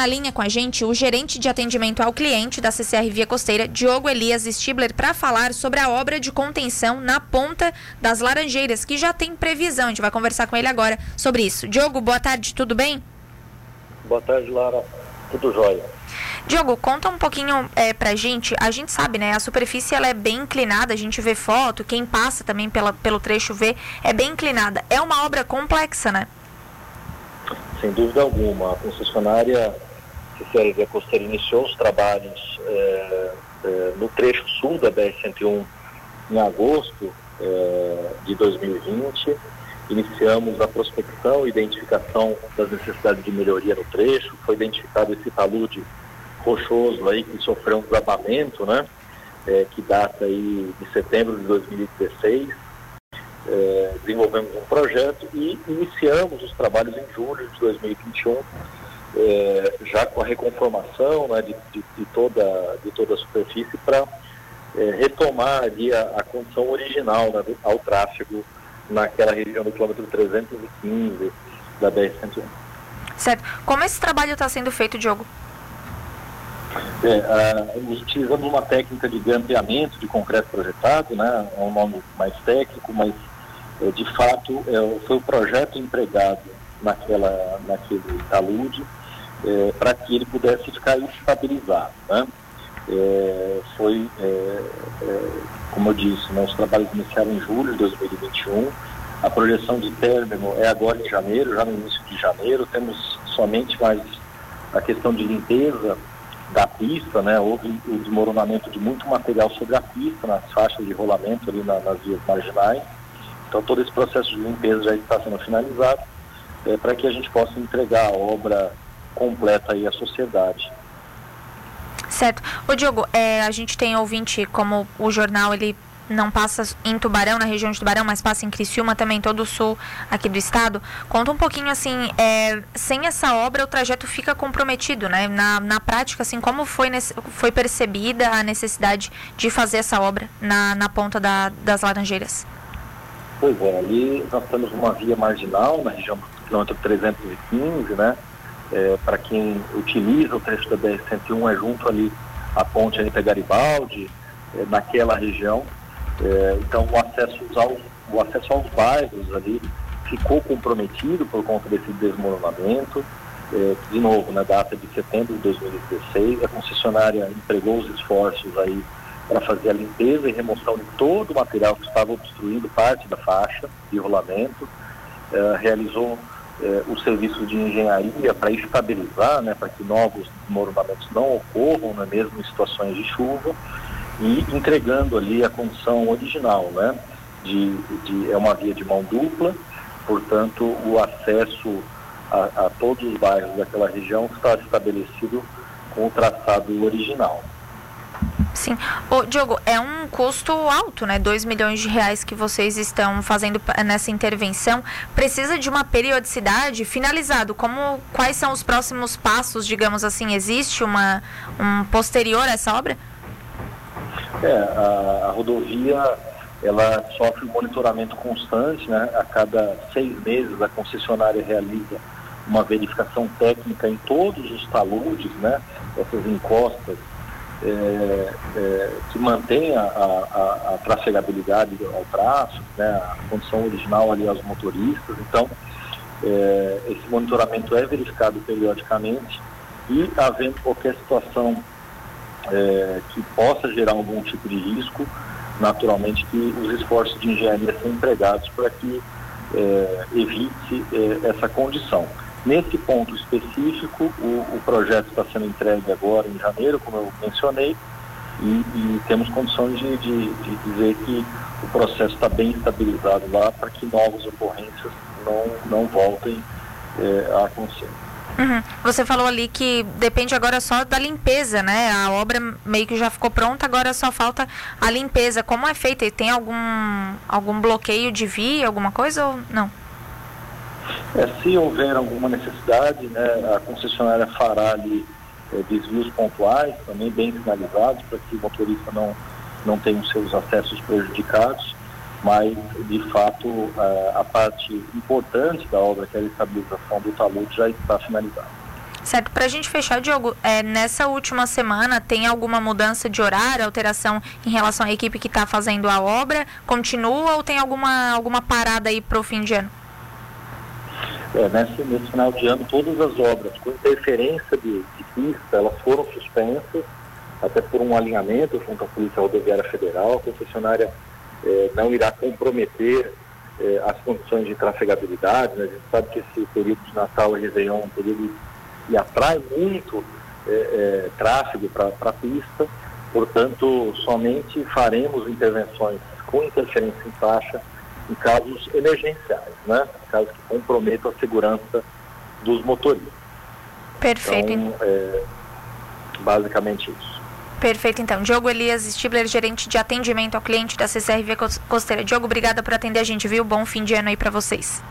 na linha com a gente o gerente de atendimento ao cliente da CCR Via Costeira, Diogo Elias Stibler, para falar sobre a obra de contenção na ponta das Laranjeiras, que já tem previsão. A gente vai conversar com ele agora sobre isso. Diogo, boa tarde, tudo bem? Boa tarde, Lara. Tudo jóia. Diogo, conta um pouquinho é, pra gente. A gente sabe, né? A superfície ela é bem inclinada, a gente vê foto, quem passa também pela, pelo trecho vê, é bem inclinada. É uma obra complexa, né? Sem dúvida alguma. A concessionária CCLV Costeira iniciou os trabalhos é, é, no trecho sul da BR-101 em agosto é, de 2020. Iniciamos a prospecção e identificação das necessidades de melhoria no trecho. Foi identificado esse talude rochoso aí que sofreu um desabamento, né? Que data aí de setembro de 2016. É, desenvolvemos um projeto e iniciamos os trabalhos em julho de 2021, é, já com a reconformação né, de, de, de, toda, de toda a superfície para é, retomar ali a, a condição original né, ao tráfego naquela região do quilômetro 315 da BR-101. Certo. Como esse trabalho está sendo feito, Diogo? É, uh, utilizamos uma técnica de grampeamento de concreto projetado, né, é um nome mais técnico, mas é, de fato é, foi o projeto empregado naquela, naquele talude é, para que ele pudesse ficar estabilizado. Né? É, foi, é, como eu disse, né, os trabalhos iniciaram em julho de 2021, a projeção de término é agora em janeiro, já no início de janeiro, temos somente mais a questão de limpeza da pista, né? Houve o desmoronamento de muito material sobre a pista, nas faixas de rolamento ali na, nas vias marginais. Então todo esse processo de limpeza já está sendo finalizado é, para que a gente possa entregar a obra completa aí à sociedade. Certo. Ô Diogo, é, a gente tem ouvinte, como o jornal ele não passa em Tubarão, na região de Tubarão, mas passa em Criciúma também, todo o sul aqui do estado. Conta um pouquinho assim, é, sem essa obra o trajeto fica comprometido, né? Na, na prática, assim, como foi, foi percebida a necessidade de fazer essa obra na, na ponta da, das Laranjeiras? Pois é, ali nós temos uma via marginal na região do quilômetro 315, né? É, Para quem utiliza o trecho da BR-101 é junto ali à ponte Anitta Garibaldi, é, naquela região. É, então o acesso, aos, o acesso aos bairros ali ficou comprometido por conta desse desmoronamento. É, de novo, na data de setembro de 2016, a concessionária empregou os esforços aí para fazer a limpeza e remoção de todo o material que estava obstruindo parte da faixa de rolamento, é, realizou é, o serviço de engenharia para estabilizar, né, para que novos desmoronamentos não ocorram, né, mesmo em situações de chuva, e entregando ali a condição original, né? De, de, é uma via de mão dupla, portanto o acesso a, a todos os bairros daquela região está estabelecido com o traçado original. Sim. Ô, Diogo, é um custo alto, né? 2 milhões de reais que vocês estão fazendo nessa intervenção. Precisa de uma periodicidade finalizado. Como quais são os próximos passos, digamos assim? Existe uma um posterior a essa obra? É, a, a rodovia ela sofre um monitoramento constante, né? A cada seis meses a concessionária realiza uma verificação técnica em todos os taludes, né? Essas encostas é, é, que mantém a, a, a, ao traço, né? A condição original ali aos motoristas. Então, é, esse monitoramento é verificado periodicamente e havendo qualquer situação é, que possa gerar algum tipo de risco, naturalmente que os esforços de engenharia são empregados para que é, evite é, essa condição. Nesse ponto específico, o, o projeto está sendo entregue agora em janeiro, como eu mencionei, e, e temos condições de, de, de, dizer que o processo está bem estabilizado lá para que novas ocorrências não, não voltem é, a acontecer. Uhum. Você falou ali que depende agora só da limpeza, né? A obra meio que já ficou pronta, agora só falta a limpeza. Como é feita? Tem algum, algum bloqueio de via, alguma coisa ou não? É, se houver alguma necessidade, né, a concessionária fará ali é, desvios pontuais, também bem finalizados, para que o motorista não, não tenha os seus acessos prejudicados mas de fato a parte importante da obra, que é a estabilização do talude, já está finalizada. Certo, para a gente fechar, Diogo, é, nessa última semana tem alguma mudança de horário, alteração em relação à equipe que está fazendo a obra? Continua ou tem alguma, alguma parada aí para o fim de ano? É, nesse, nesse final de ano, todas as obras com interferência de, de pista, elas foram suspensas, até por um alinhamento junto à Polícia Rodoviária Federal. A concessionária é, não irá comprometer é, as condições de trafegabilidade. Né? A gente sabe que esse período de Natal e Réveillon é um período que atrai muito é, é, tráfego para a pista. Portanto, somente faremos intervenções com interferência em faixa em casos emergenciais, né? casos que comprometam a segurança dos motoristas. Perfeito. Então, é, basicamente isso. Perfeito, então. Diogo Elias Stibler, gerente de atendimento ao cliente da CCRV Costeira. Diogo, obrigada por atender a gente, viu? Bom fim de ano aí para vocês.